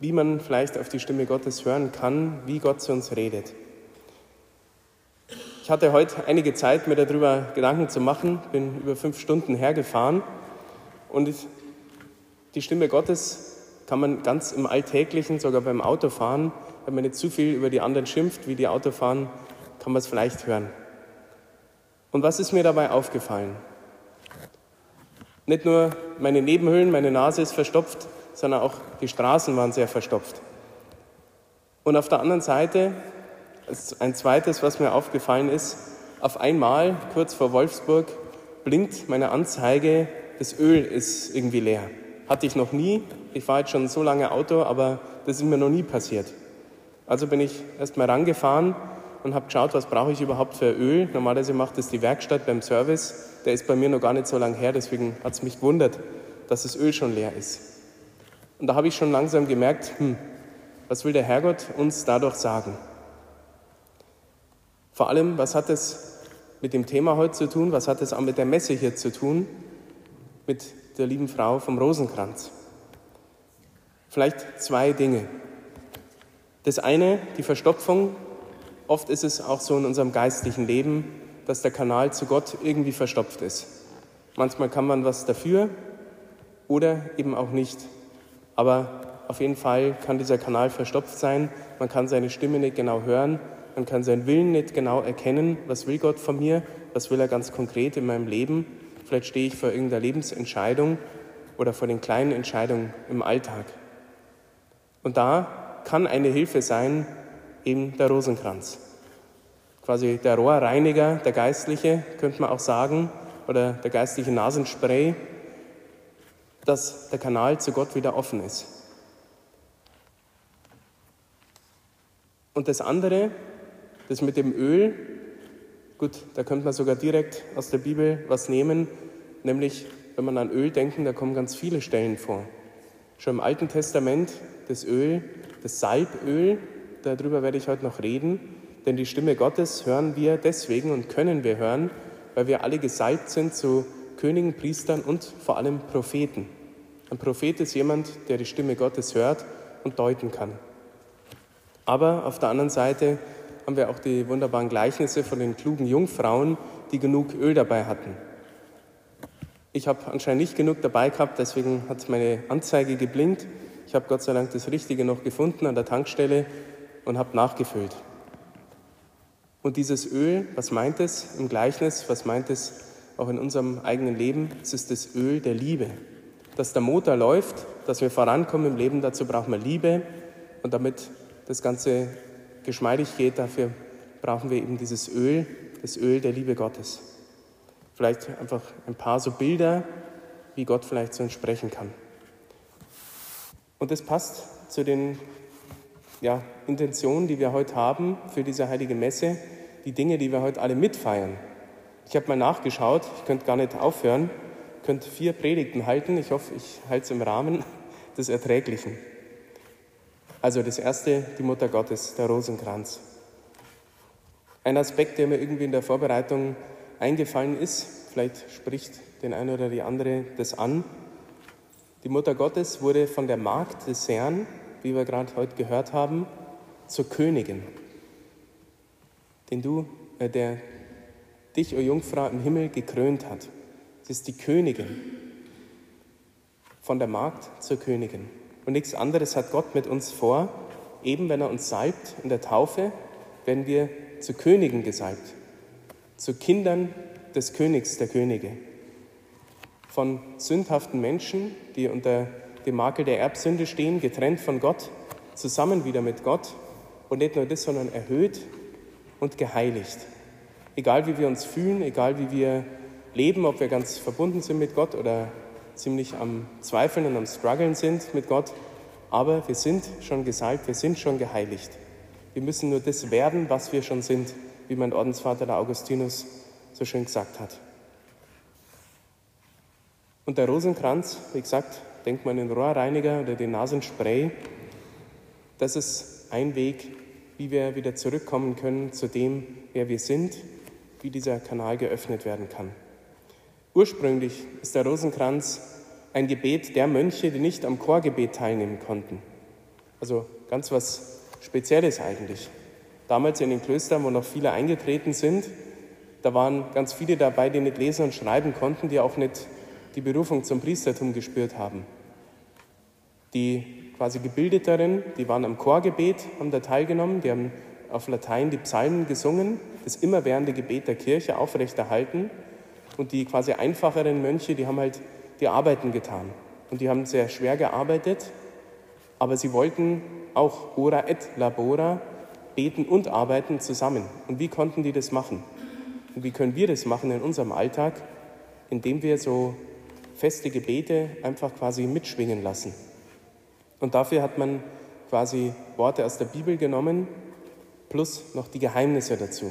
wie man vielleicht auf die Stimme Gottes hören kann, wie Gott zu uns redet. Ich hatte heute einige Zeit, mir darüber Gedanken zu machen, bin über fünf Stunden hergefahren und die Stimme Gottes kann man ganz im Alltäglichen, sogar beim Autofahren, wenn man nicht zu viel über die anderen schimpft, wie die Autofahren, kann man es vielleicht hören. Und was ist mir dabei aufgefallen? Nicht nur meine Nebenhöhlen, meine Nase ist verstopft, sondern auch die Straßen waren sehr verstopft. Und auf der anderen Seite, ein zweites, was mir aufgefallen ist, auf einmal, kurz vor Wolfsburg, blinkt meine Anzeige, das Öl ist irgendwie leer. Hatte ich noch nie. Ich fahre jetzt schon so lange Auto, aber das ist mir noch nie passiert. Also bin ich erst mal rangefahren und habe geschaut, was brauche ich überhaupt für Öl. Normalerweise macht das die Werkstatt beim Service. Der ist bei mir noch gar nicht so lange her, deswegen hat es mich gewundert, dass das Öl schon leer ist. Und da habe ich schon langsam gemerkt, hm, was will der Herrgott uns dadurch sagen? Vor allem, was hat es mit dem Thema heute zu tun? Was hat es auch mit der Messe hier zu tun? Mit der lieben Frau vom Rosenkranz. Vielleicht zwei Dinge. Das eine, die Verstopfung. Oft ist es auch so in unserem geistlichen Leben, dass der Kanal zu Gott irgendwie verstopft ist. Manchmal kann man was dafür oder eben auch nicht. Aber auf jeden Fall kann dieser Kanal verstopft sein. Man kann seine Stimme nicht genau hören. Man kann seinen Willen nicht genau erkennen. Was will Gott von mir? Was will er ganz konkret in meinem Leben? Vielleicht stehe ich vor irgendeiner Lebensentscheidung oder vor den kleinen Entscheidungen im Alltag. Und da kann eine Hilfe sein, eben der Rosenkranz. Quasi der Rohrreiniger, der Geistliche, könnte man auch sagen, oder der geistliche Nasenspray, dass der Kanal zu Gott wieder offen ist. Und das andere, das mit dem Öl, gut, da könnte man sogar direkt aus der Bibel was nehmen, nämlich wenn man an Öl denkt, da kommen ganz viele Stellen vor. Schon im Alten Testament das Öl, das Salböl, darüber werde ich heute noch reden, denn die Stimme Gottes hören wir deswegen und können wir hören, weil wir alle gesalbt sind zu Königen, Priestern und vor allem Propheten. Ein Prophet ist jemand, der die Stimme Gottes hört und deuten kann. Aber auf der anderen Seite haben wir auch die wunderbaren Gleichnisse von den klugen Jungfrauen, die genug Öl dabei hatten. Ich habe anscheinend nicht genug dabei gehabt, deswegen hat meine Anzeige geblinkt. Ich habe Gott sei Dank das Richtige noch gefunden an der Tankstelle und habe nachgefüllt. Und dieses Öl, was meint es im Gleichnis, was meint es auch in unserem eigenen Leben? Es ist das Öl der Liebe dass der Motor läuft, dass wir vorankommen im Leben, dazu brauchen wir Liebe. Und damit das Ganze geschmeidig geht, dafür brauchen wir eben dieses Öl, das Öl der Liebe Gottes. Vielleicht einfach ein paar so Bilder, wie Gott vielleicht so entsprechen kann. Und das passt zu den ja, Intentionen, die wir heute haben für diese heilige Messe, die Dinge, die wir heute alle mitfeiern. Ich habe mal nachgeschaut, ich könnte gar nicht aufhören könnte vier Predigten halten. Ich hoffe, ich halte es im Rahmen des Erträglichen. Also das erste, die Mutter Gottes, der Rosenkranz. Ein Aspekt, der mir irgendwie in der Vorbereitung eingefallen ist, vielleicht spricht den einen oder die andere das an. Die Mutter Gottes wurde von der Magd des Herrn, wie wir gerade heute gehört haben, zur Königin, den du, äh, der dich, o Jungfrau, im Himmel gekrönt hat. Sie ist die Königin. Von der Magd zur Königin. Und nichts anderes hat Gott mit uns vor. Eben wenn er uns salbt in der Taufe, werden wir zu Königen gesalbt. Zu Kindern des Königs der Könige. Von sündhaften Menschen, die unter dem Makel der Erbsünde stehen, getrennt von Gott, zusammen wieder mit Gott. Und nicht nur das, sondern erhöht und geheiligt. Egal wie wir uns fühlen, egal wie wir leben, ob wir ganz verbunden sind mit Gott oder ziemlich am Zweifeln und am Struggeln sind mit Gott. Aber wir sind schon gesalbt, wir sind schon geheiligt. Wir müssen nur das werden, was wir schon sind, wie mein Ordensvater der Augustinus so schön gesagt hat. Und der Rosenkranz, wie gesagt, denkt man den Rohrreiniger oder den Nasenspray, das ist ein Weg, wie wir wieder zurückkommen können zu dem, wer wir sind, wie dieser Kanal geöffnet werden kann. Ursprünglich ist der Rosenkranz ein Gebet der Mönche, die nicht am Chorgebet teilnehmen konnten. Also ganz was Spezielles eigentlich. Damals in den Klöstern, wo noch viele eingetreten sind, da waren ganz viele dabei, die nicht lesen und schreiben konnten, die auch nicht die Berufung zum Priestertum gespürt haben. Die quasi gebildeteren, die waren am Chorgebet, haben da teilgenommen, die haben auf Latein die Psalmen gesungen, das immerwährende Gebet der Kirche aufrechterhalten. Und die quasi einfacheren Mönche, die haben halt die Arbeiten getan. Und die haben sehr schwer gearbeitet, aber sie wollten auch ora et labora, beten und arbeiten zusammen. Und wie konnten die das machen? Und wie können wir das machen in unserem Alltag? Indem wir so feste Gebete einfach quasi mitschwingen lassen. Und dafür hat man quasi Worte aus der Bibel genommen, plus noch die Geheimnisse dazu.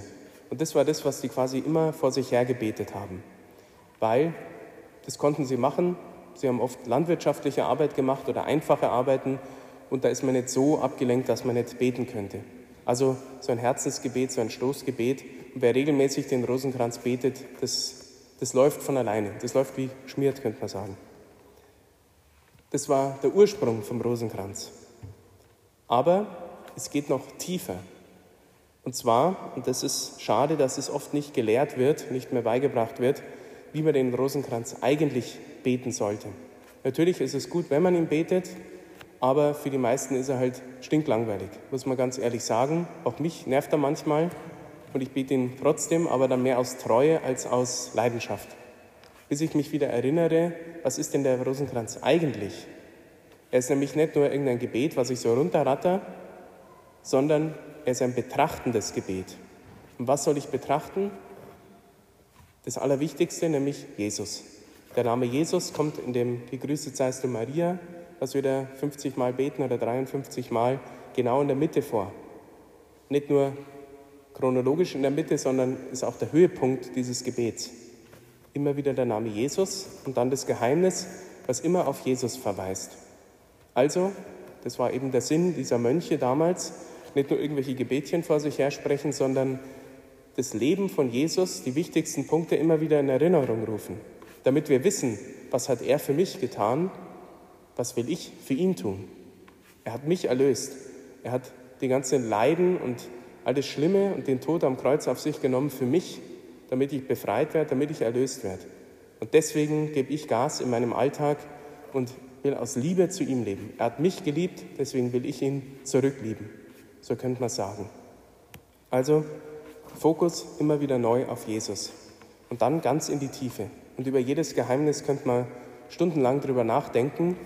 Und das war das, was die quasi immer vor sich her gebetet haben. Weil, das konnten sie machen, sie haben oft landwirtschaftliche Arbeit gemacht oder einfache Arbeiten und da ist man nicht so abgelenkt, dass man nicht beten könnte. Also so ein Herzensgebet, so ein Stoßgebet, und wer regelmäßig den Rosenkranz betet, das, das läuft von alleine. Das läuft wie schmiert, könnte man sagen. Das war der Ursprung vom Rosenkranz. Aber es geht noch tiefer. Und zwar, und das ist schade, dass es oft nicht gelehrt wird, nicht mehr beigebracht wird, wie man den Rosenkranz eigentlich beten sollte. Natürlich ist es gut, wenn man ihn betet, aber für die meisten ist er halt stinklangweilig, muss man ganz ehrlich sagen. Auch mich nervt er manchmal und ich bete ihn trotzdem, aber dann mehr aus Treue als aus Leidenschaft. Bis ich mich wieder erinnere, was ist denn der Rosenkranz eigentlich? Er ist nämlich nicht nur irgendein Gebet, was ich so runterratter, sondern er ist ein betrachtendes Gebet. Und was soll ich betrachten? Das Allerwichtigste, nämlich Jesus. Der Name Jesus kommt in dem Gegrüßet seist du Maria, was wir da 50 Mal beten oder 53 Mal, genau in der Mitte vor. Nicht nur chronologisch in der Mitte, sondern ist auch der Höhepunkt dieses Gebets. Immer wieder der Name Jesus und dann das Geheimnis, was immer auf Jesus verweist. Also, das war eben der Sinn dieser Mönche damals, nicht nur irgendwelche Gebetchen vor sich hersprechen, sondern das Leben von Jesus, die wichtigsten Punkte immer wieder in Erinnerung rufen, damit wir wissen, was hat er für mich getan, was will ich für ihn tun. Er hat mich erlöst. Er hat die ganzen Leiden und all das Schlimme und den Tod am Kreuz auf sich genommen für mich, damit ich befreit werde, damit ich erlöst werde. Und deswegen gebe ich Gas in meinem Alltag und will aus Liebe zu ihm leben. Er hat mich geliebt, deswegen will ich ihn zurücklieben. So könnte man sagen. Also Fokus immer wieder neu auf Jesus und dann ganz in die Tiefe. Und über jedes Geheimnis könnte man stundenlang drüber nachdenken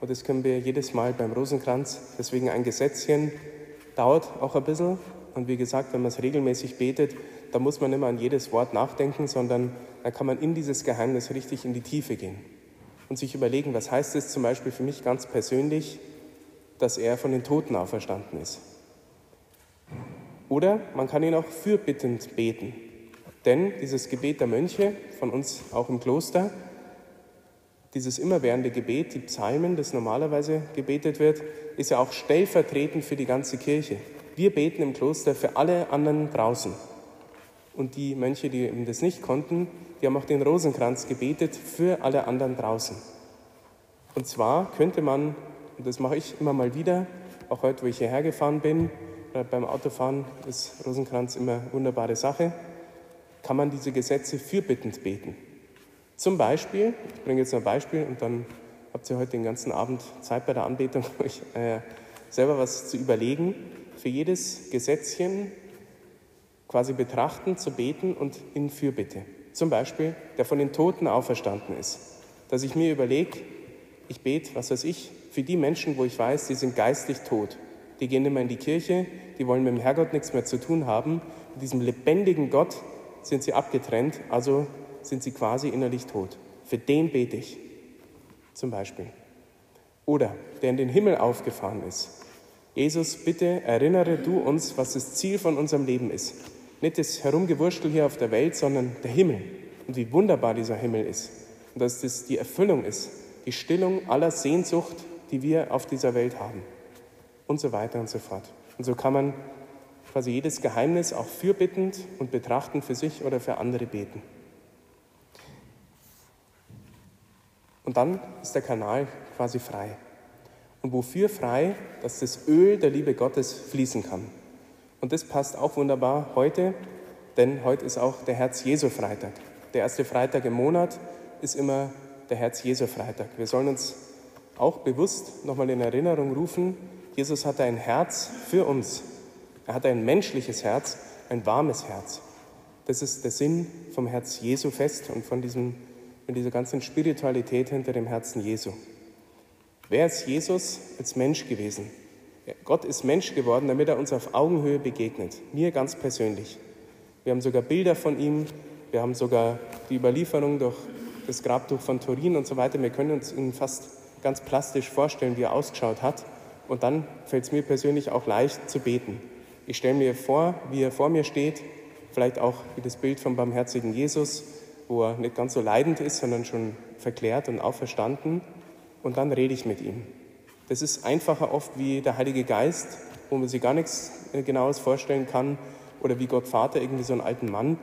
und das können wir jedes Mal beim Rosenkranz. Deswegen ein Gesetzchen dauert auch ein bisschen. Und wie gesagt, wenn man es regelmäßig betet, dann muss man mehr an jedes Wort nachdenken, sondern dann kann man in dieses Geheimnis richtig in die Tiefe gehen und sich überlegen, was heißt es zum Beispiel für mich ganz persönlich, dass er von den Toten auferstanden ist. Oder man kann ihn auch fürbittend beten. Denn dieses Gebet der Mönche, von uns auch im Kloster, dieses immerwährende Gebet, die Psalmen, das normalerweise gebetet wird, ist ja auch stellvertretend für die ganze Kirche. Wir beten im Kloster für alle anderen draußen. Und die Mönche, die eben das nicht konnten, die haben auch den Rosenkranz gebetet für alle anderen draußen. Und zwar könnte man, und das mache ich immer mal wieder, auch heute, wo ich hierher gefahren bin, beim Autofahren ist Rosenkranz immer eine wunderbare Sache, kann man diese Gesetze fürbittend beten. Zum Beispiel, ich bringe jetzt ein Beispiel und dann habt ihr heute den ganzen Abend Zeit bei der Anbetung, euch äh, selber was zu überlegen. Für jedes Gesetzchen quasi betrachten, zu beten und in Fürbitte. Zum Beispiel, der von den Toten auferstanden ist. Dass ich mir überlege, ich bete, was weiß ich, für die Menschen, wo ich weiß, die sind geistlich tot die gehen mehr in die Kirche, die wollen mit dem Herrgott nichts mehr zu tun haben. Mit diesem lebendigen Gott sind sie abgetrennt, also sind sie quasi innerlich tot. Für den bete ich zum Beispiel. Oder der in den Himmel aufgefahren ist. Jesus, bitte erinnere du uns, was das Ziel von unserem Leben ist. Nicht das Herumgewurschtel hier auf der Welt, sondern der Himmel. Und wie wunderbar dieser Himmel ist. Und dass das die Erfüllung ist, die Stillung aller Sehnsucht, die wir auf dieser Welt haben und so weiter und so fort. Und so kann man quasi jedes Geheimnis auch fürbittend und betrachten für sich oder für andere beten. Und dann ist der Kanal quasi frei. Und wofür frei? Dass das Öl der Liebe Gottes fließen kann. Und das passt auch wunderbar heute, denn heute ist auch der Herz-Jesu-Freitag. Der erste Freitag im Monat ist immer der Herz-Jesu-Freitag. Wir sollen uns auch bewusst nochmal in Erinnerung rufen, Jesus hatte ein Herz für uns. Er hatte ein menschliches Herz, ein warmes Herz. Das ist der Sinn vom Herz Jesu fest und von, diesem, von dieser ganzen Spiritualität hinter dem Herzen Jesu. Wer ist Jesus als Mensch gewesen? Gott ist Mensch geworden, damit er uns auf Augenhöhe begegnet, mir ganz persönlich. Wir haben sogar Bilder von ihm, wir haben sogar die Überlieferung durch das Grabtuch von Turin und so weiter. Wir können uns ihn fast ganz plastisch vorstellen, wie er ausgeschaut hat. Und dann fällt es mir persönlich auch leicht zu beten. Ich stelle mir vor, wie er vor mir steht, vielleicht auch wie das Bild vom barmherzigen Jesus, wo er nicht ganz so leidend ist, sondern schon verklärt und auferstanden. Und dann rede ich mit ihm. Das ist einfacher oft wie der Heilige Geist, wo man sich gar nichts Genaues vorstellen kann, oder wie Gott Vater, irgendwie so einen alten Mann.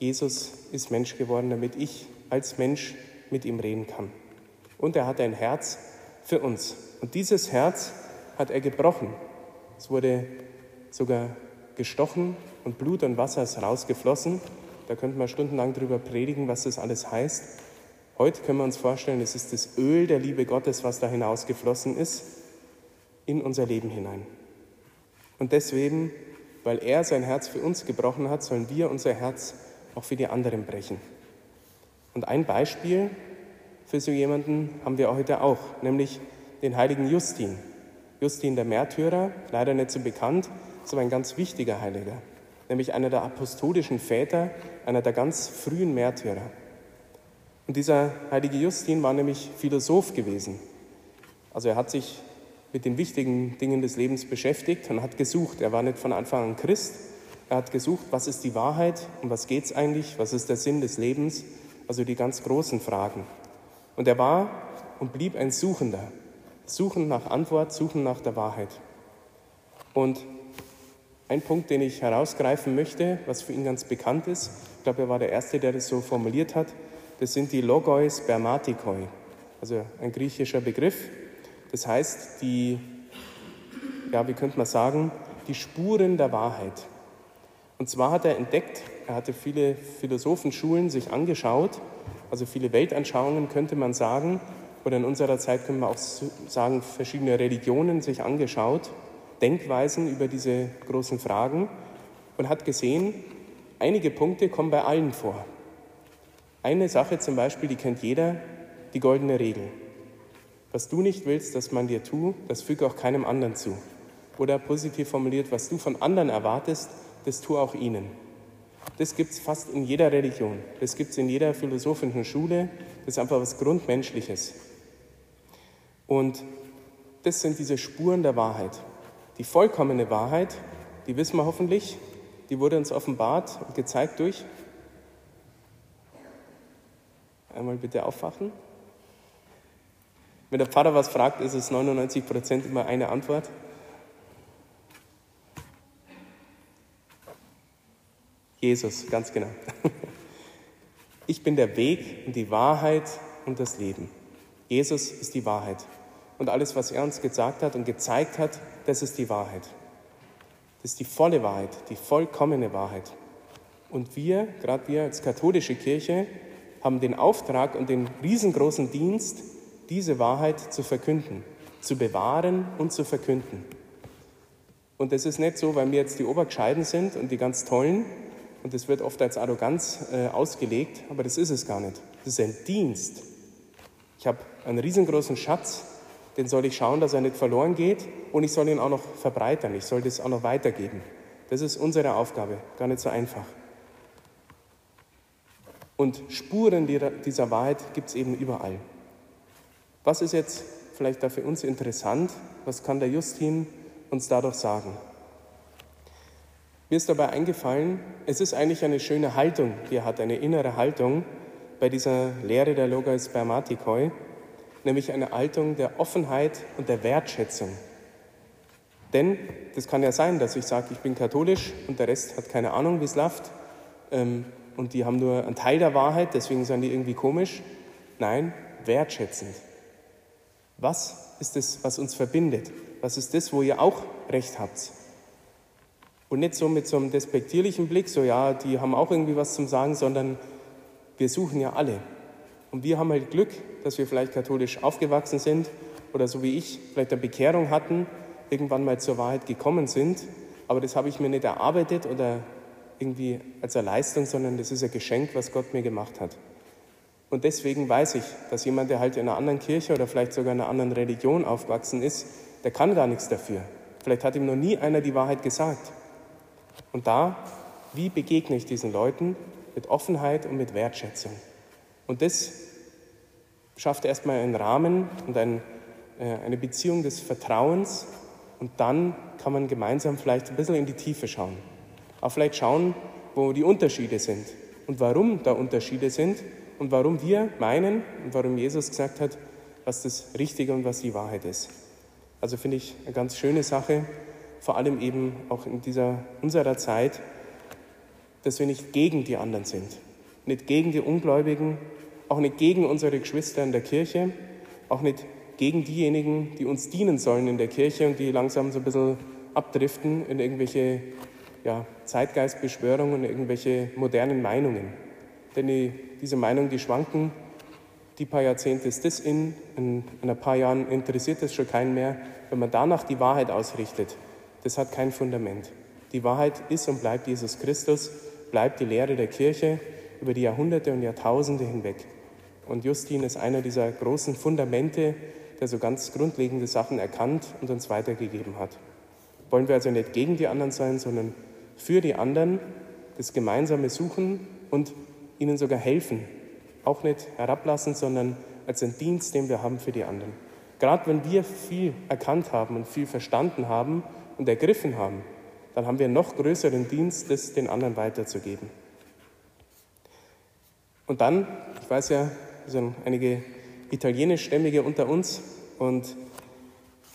Jesus ist Mensch geworden, damit ich als Mensch mit ihm reden kann. Und er hat ein Herz für uns. Und dieses Herz hat er gebrochen. Es wurde sogar gestochen und Blut und Wasser ist rausgeflossen. Da könnten wir stundenlang darüber predigen, was das alles heißt. Heute können wir uns vorstellen, es ist das Öl der Liebe Gottes, was da hinausgeflossen ist, in unser Leben hinein. Und deswegen, weil er sein Herz für uns gebrochen hat, sollen wir unser Herz auch für die anderen brechen. Und ein Beispiel für so jemanden haben wir heute auch, nämlich den heiligen Justin. Justin der Märtyrer, leider nicht so bekannt, ist aber ein ganz wichtiger Heiliger, nämlich einer der apostolischen Väter, einer der ganz frühen Märtyrer. Und dieser heilige Justin war nämlich Philosoph gewesen. Also er hat sich mit den wichtigen Dingen des Lebens beschäftigt und hat gesucht. Er war nicht von Anfang an Christ. Er hat gesucht, was ist die Wahrheit und was geht es eigentlich, was ist der Sinn des Lebens, also die ganz großen Fragen. Und er war und blieb ein Suchender, suchend nach Antwort, suchend nach der Wahrheit. Und ein Punkt, den ich herausgreifen möchte, was für ihn ganz bekannt ist, ich glaube, er war der Erste, der das so formuliert hat, das sind die Logoi Spermatikoi, also ein griechischer Begriff. Das heißt, die, ja, wie könnte man sagen, die Spuren der Wahrheit. Und zwar hat er entdeckt, er hatte viele Philosophenschulen sich angeschaut, also viele Weltanschauungen könnte man sagen, oder in unserer Zeit können wir auch sagen, verschiedene Religionen sich angeschaut, Denkweisen über diese großen Fragen und hat gesehen, einige Punkte kommen bei allen vor. Eine Sache zum Beispiel, die kennt jeder, die goldene Regel. Was du nicht willst, dass man dir tut, das füge auch keinem anderen zu. Oder positiv formuliert, was du von anderen erwartest, das tu auch ihnen. Das gibt es fast in jeder Religion. Das gibt es in jeder philosophischen Schule. Das ist einfach was Grundmenschliches. Und das sind diese Spuren der Wahrheit. Die vollkommene Wahrheit, die wissen wir hoffentlich, die wurde uns offenbart und gezeigt durch. Einmal bitte aufwachen. Wenn der Pfarrer was fragt, ist es 99 Prozent immer eine Antwort. Jesus, ganz genau. Ich bin der Weg und die Wahrheit und das Leben. Jesus ist die Wahrheit. Und alles, was er uns gesagt hat und gezeigt hat, das ist die Wahrheit. Das ist die volle Wahrheit, die vollkommene Wahrheit. Und wir, gerade wir als katholische Kirche, haben den Auftrag und den riesengroßen Dienst, diese Wahrheit zu verkünden, zu bewahren und zu verkünden. Und das ist nicht so, weil wir jetzt die Obergescheiden sind und die ganz Tollen, und das wird oft als Arroganz äh, ausgelegt, aber das ist es gar nicht. Das ist ein Dienst. Ich habe einen riesengroßen Schatz, den soll ich schauen, dass er nicht verloren geht und ich soll ihn auch noch verbreitern, ich soll das auch noch weitergeben. Das ist unsere Aufgabe, gar nicht so einfach. Und Spuren dieser Wahrheit gibt es eben überall. Was ist jetzt vielleicht da für uns interessant? Was kann der Justin uns dadurch sagen? Mir ist dabei eingefallen, es ist eigentlich eine schöne Haltung, die er hat, eine innere Haltung bei dieser Lehre der Logos Spermatikoi, nämlich eine Haltung der Offenheit und der Wertschätzung. Denn das kann ja sein, dass ich sage, ich bin katholisch und der Rest hat keine Ahnung, wie es läuft ähm, und die haben nur einen Teil der Wahrheit, deswegen sind die irgendwie komisch. Nein, wertschätzend. Was ist es, was uns verbindet? Was ist das, wo ihr auch recht habt? Und nicht so mit so einem despektierlichen Blick, so ja, die haben auch irgendwie was zum Sagen, sondern wir suchen ja alle. Und wir haben halt Glück, dass wir vielleicht katholisch aufgewachsen sind oder so wie ich vielleicht eine Bekehrung hatten, irgendwann mal zur Wahrheit gekommen sind. Aber das habe ich mir nicht erarbeitet oder irgendwie als eine Leistung, sondern das ist ein Geschenk, was Gott mir gemacht hat. Und deswegen weiß ich, dass jemand, der halt in einer anderen Kirche oder vielleicht sogar in einer anderen Religion aufgewachsen ist, der kann gar nichts dafür. Vielleicht hat ihm noch nie einer die Wahrheit gesagt. Und da, wie begegne ich diesen Leuten? Mit Offenheit und mit Wertschätzung. Und das schafft erstmal einen Rahmen und ein, äh, eine Beziehung des Vertrauens. Und dann kann man gemeinsam vielleicht ein bisschen in die Tiefe schauen. Auch vielleicht schauen, wo die Unterschiede sind und warum da Unterschiede sind und warum wir meinen und warum Jesus gesagt hat, was das Richtige und was die Wahrheit ist. Also finde ich eine ganz schöne Sache, vor allem eben auch in dieser unserer Zeit, dass wir nicht gegen die anderen sind, nicht gegen die Ungläubigen, auch nicht gegen unsere Geschwister in der Kirche, auch nicht gegen diejenigen, die uns dienen sollen in der Kirche und die langsam so ein bisschen abdriften in irgendwelche ja, Zeitgeistbeschwörungen und irgendwelche modernen Meinungen. Denn die, diese Meinungen, die schwanken. Die paar Jahrzehnte ist das in, in, in ein paar Jahren interessiert das schon keinen mehr. Wenn man danach die Wahrheit ausrichtet, das hat kein Fundament. Die Wahrheit ist und bleibt Jesus Christus, bleibt die Lehre der Kirche über die Jahrhunderte und Jahrtausende hinweg. Und Justin ist einer dieser großen Fundamente, der so ganz grundlegende Sachen erkannt und uns weitergegeben hat. Wollen wir also nicht gegen die anderen sein, sondern für die anderen das gemeinsame Suchen und ihnen sogar helfen. Auch nicht herablassen, sondern als ein Dienst, den wir haben für die anderen. Gerade wenn wir viel erkannt haben und viel verstanden haben und ergriffen haben, dann haben wir einen noch größeren Dienst, das den anderen weiterzugeben. Und dann, ich weiß ja, sind einige italienischstämmige unter uns und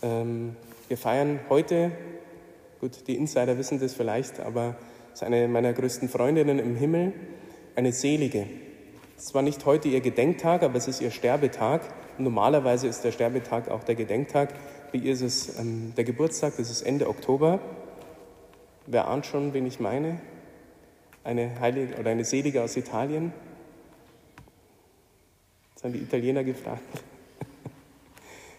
ähm, wir feiern heute, gut, die Insider wissen das vielleicht, aber es ist eine meiner größten Freundinnen im Himmel, eine Selige. Es war nicht heute ihr Gedenktag, aber es ist ihr Sterbetag. Normalerweise ist der Sterbetag auch der Gedenktag. Bei ihr ist es ähm, der Geburtstag, das ist Ende Oktober. Wer ahnt schon, wen ich meine? Eine Heilige oder eine Selige aus Italien? Das haben die Italiener gefragt.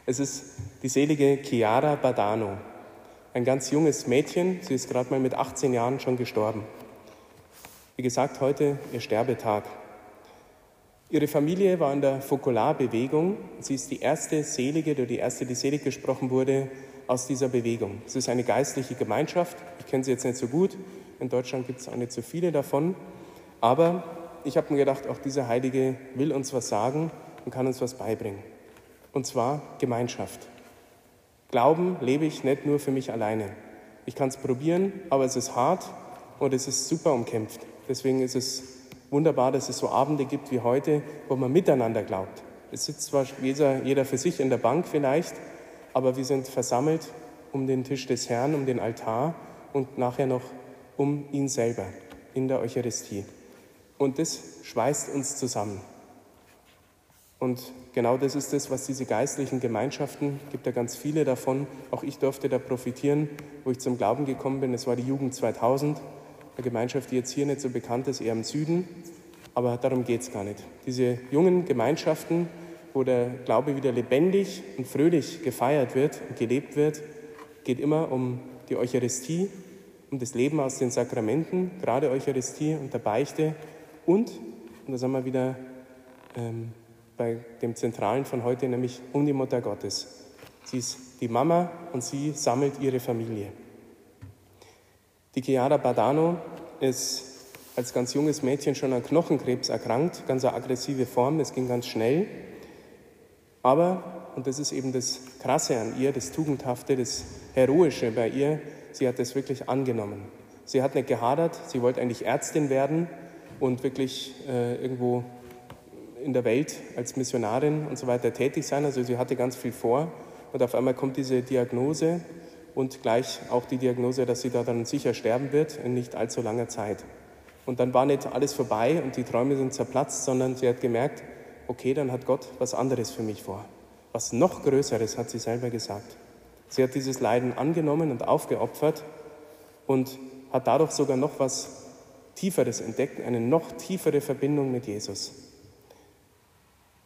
Es ist die selige Chiara Badano, ein ganz junges Mädchen. Sie ist gerade mal mit 18 Jahren schon gestorben. Wie gesagt, heute ihr Sterbetag. Ihre Familie war in der Fokularbewegung. Sie ist die erste Selige, oder die erste, die selig gesprochen wurde, aus dieser Bewegung. Es ist eine geistliche Gemeinschaft. Ich kenne sie jetzt nicht so gut. In Deutschland gibt es auch nicht so viele davon. Aber ich habe mir gedacht, auch diese Heilige will uns was sagen und kann uns was beibringen. Und zwar Gemeinschaft. Glauben lebe ich nicht nur für mich alleine. Ich kann es probieren, aber es ist hart und es ist super umkämpft. Deswegen ist es wunderbar, dass es so Abende gibt wie heute, wo man miteinander glaubt. Es sitzt zwar jeder, jeder für sich in der Bank vielleicht, aber wir sind versammelt um den Tisch des Herrn, um den Altar und nachher noch um ihn selber in der Eucharistie. Und das schweißt uns zusammen. Und genau das ist es, was diese geistlichen Gemeinschaften, gibt ja ganz viele davon, auch ich durfte da profitieren, wo ich zum Glauben gekommen bin. Es war die Jugend 2000, eine Gemeinschaft, die jetzt hier nicht so bekannt ist, eher im Süden, aber darum geht es gar nicht. Diese jungen Gemeinschaften, wo der Glaube wieder lebendig und fröhlich gefeiert wird und gelebt wird, geht immer um die Eucharistie, um das Leben aus den Sakramenten, gerade Eucharistie und der Beichte und, und da sind wir wieder ähm, bei dem Zentralen von heute, nämlich um die Mutter Gottes. Sie ist die Mama und sie sammelt ihre Familie. Die Chiara Badano ist als ganz junges Mädchen schon an Knochenkrebs erkrankt, ganz eine aggressive Form, es ging ganz schnell. Aber, und das ist eben das Krasse an ihr, das Tugendhafte, das Heroische bei ihr, sie hat das wirklich angenommen. Sie hat nicht gehadert, sie wollte eigentlich Ärztin werden, und wirklich äh, irgendwo in der Welt als Missionarin und so weiter tätig sein. Also sie hatte ganz viel vor und auf einmal kommt diese Diagnose und gleich auch die Diagnose, dass sie da dann sicher sterben wird in nicht allzu langer Zeit. Und dann war nicht alles vorbei und die Träume sind zerplatzt, sondern sie hat gemerkt, okay, dann hat Gott was anderes für mich vor. Was noch Größeres, hat sie selber gesagt. Sie hat dieses Leiden angenommen und aufgeopfert und hat dadurch sogar noch was Tieferes entdeckt, eine noch tiefere Verbindung mit Jesus.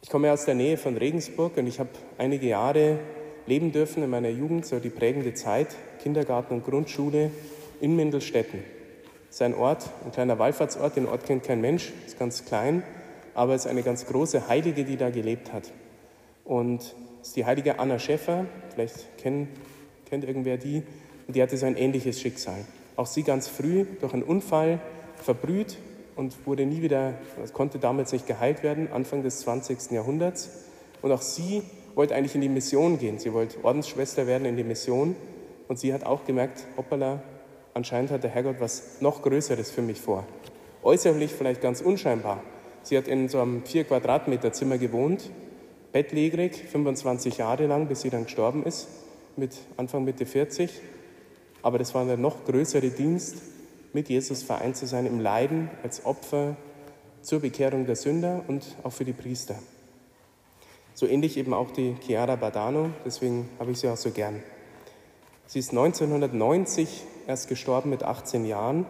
Ich komme aus der Nähe von Regensburg und ich habe einige Jahre leben dürfen in meiner Jugend, so die prägende Zeit, Kindergarten und Grundschule in Mindelstetten. Das ist ein Ort, ein kleiner Wallfahrtsort, den Ort kennt kein Mensch, ist ganz klein, aber es ist eine ganz große Heilige, die da gelebt hat. Und es ist die heilige Anna Schäffer, vielleicht kennt, kennt irgendwer die, und die hatte so ein ähnliches Schicksal. Auch sie ganz früh durch einen Unfall verbrüht und wurde nie wieder, konnte damals nicht geheilt werden, Anfang des 20. Jahrhunderts. Und auch sie wollte eigentlich in die Mission gehen. Sie wollte Ordensschwester werden in die Mission. Und sie hat auch gemerkt, hoppala, anscheinend hat der Herrgott was noch Größeres für mich vor. Äußerlich vielleicht ganz unscheinbar. Sie hat in so einem vier Quadratmeter Zimmer gewohnt, bettlägerig, 25 Jahre lang, bis sie dann gestorben ist, mit Anfang Mitte 40. Aber das war der noch größere Dienst, mit Jesus vereint zu sein im Leiden als Opfer zur Bekehrung der Sünder und auch für die Priester. So ähnlich eben auch die Chiara Badano, deswegen habe ich sie auch so gern. Sie ist 1990 erst gestorben mit 18 Jahren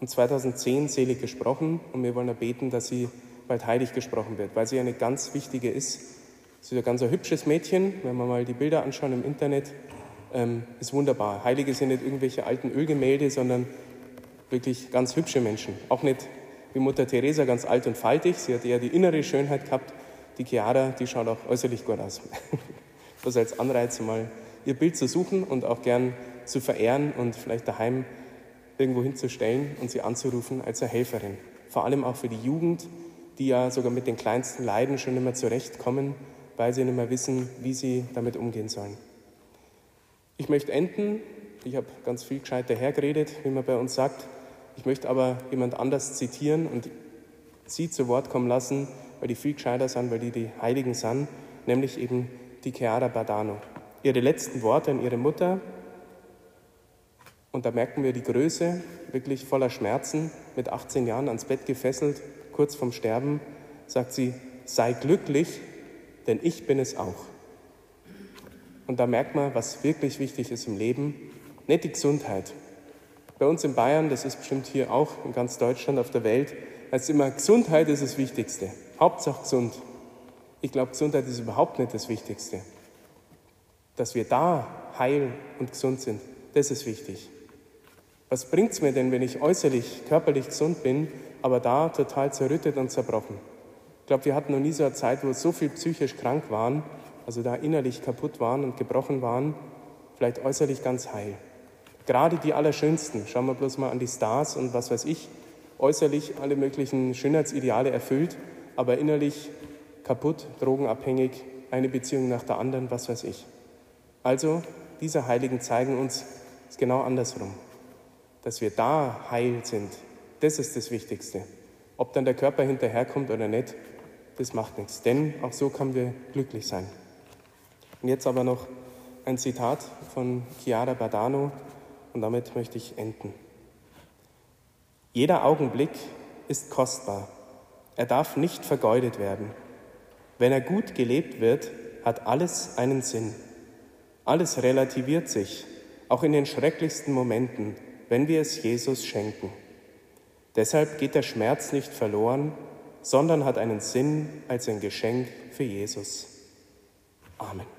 und 2010 selig gesprochen und wir wollen beten, dass sie bald heilig gesprochen wird, weil sie eine ganz wichtige ist. Sie ist ein ganz hübsches Mädchen, wenn wir mal die Bilder anschauen im Internet, ähm, ist wunderbar. Heilige sind nicht irgendwelche alten Ölgemälde, sondern wirklich ganz hübsche Menschen. Auch nicht wie Mutter Teresa ganz alt und faltig, sie hat eher die innere Schönheit gehabt. Die Chiara, die schaut auch äußerlich gut aus. Das als Anreiz, mal ihr Bild zu suchen und auch gern zu verehren und vielleicht daheim irgendwo hinzustellen und sie anzurufen als eine Helferin. Vor allem auch für die Jugend, die ja sogar mit den kleinsten Leiden schon mehr zurechtkommen, weil sie nicht mehr wissen, wie sie damit umgehen sollen. Ich möchte enden. Ich habe ganz viel gescheit dahergeredet, wie man bei uns sagt. Ich möchte aber jemand anders zitieren und sie zu Wort kommen lassen, weil die viel gescheiter sind, weil die die Heiligen sind, nämlich eben die Chiara Badano. Ihre letzten Worte an ihre Mutter, und da merken wir die Größe, wirklich voller Schmerzen, mit 18 Jahren ans Bett gefesselt, kurz vorm Sterben, sagt sie, sei glücklich, denn ich bin es auch. Und da merkt man, was wirklich wichtig ist im Leben, nicht die Gesundheit, bei uns in Bayern, das ist bestimmt hier auch in ganz Deutschland, auf der Welt, heißt immer, Gesundheit ist das Wichtigste. Hauptsache gesund. Ich glaube, Gesundheit ist überhaupt nicht das Wichtigste. Dass wir da heil und gesund sind, das ist wichtig. Was bringt es mir denn, wenn ich äußerlich, körperlich gesund bin, aber da total zerrüttet und zerbrochen? Ich glaube, wir hatten noch nie so eine Zeit, wo so viel psychisch krank waren, also da innerlich kaputt waren und gebrochen waren, vielleicht äußerlich ganz heil. Gerade die Allerschönsten, schauen wir bloß mal an die Stars und was weiß ich, äußerlich alle möglichen Schönheitsideale erfüllt, aber innerlich kaputt, drogenabhängig, eine Beziehung nach der anderen, was weiß ich. Also, diese Heiligen zeigen uns es genau andersrum. Dass wir da heil sind, das ist das Wichtigste. Ob dann der Körper hinterherkommt oder nicht, das macht nichts. Denn auch so können wir glücklich sein. Und jetzt aber noch ein Zitat von Chiara Badano, und damit möchte ich enden. Jeder Augenblick ist kostbar. Er darf nicht vergeudet werden. Wenn er gut gelebt wird, hat alles einen Sinn. Alles relativiert sich, auch in den schrecklichsten Momenten, wenn wir es Jesus schenken. Deshalb geht der Schmerz nicht verloren, sondern hat einen Sinn als ein Geschenk für Jesus. Amen.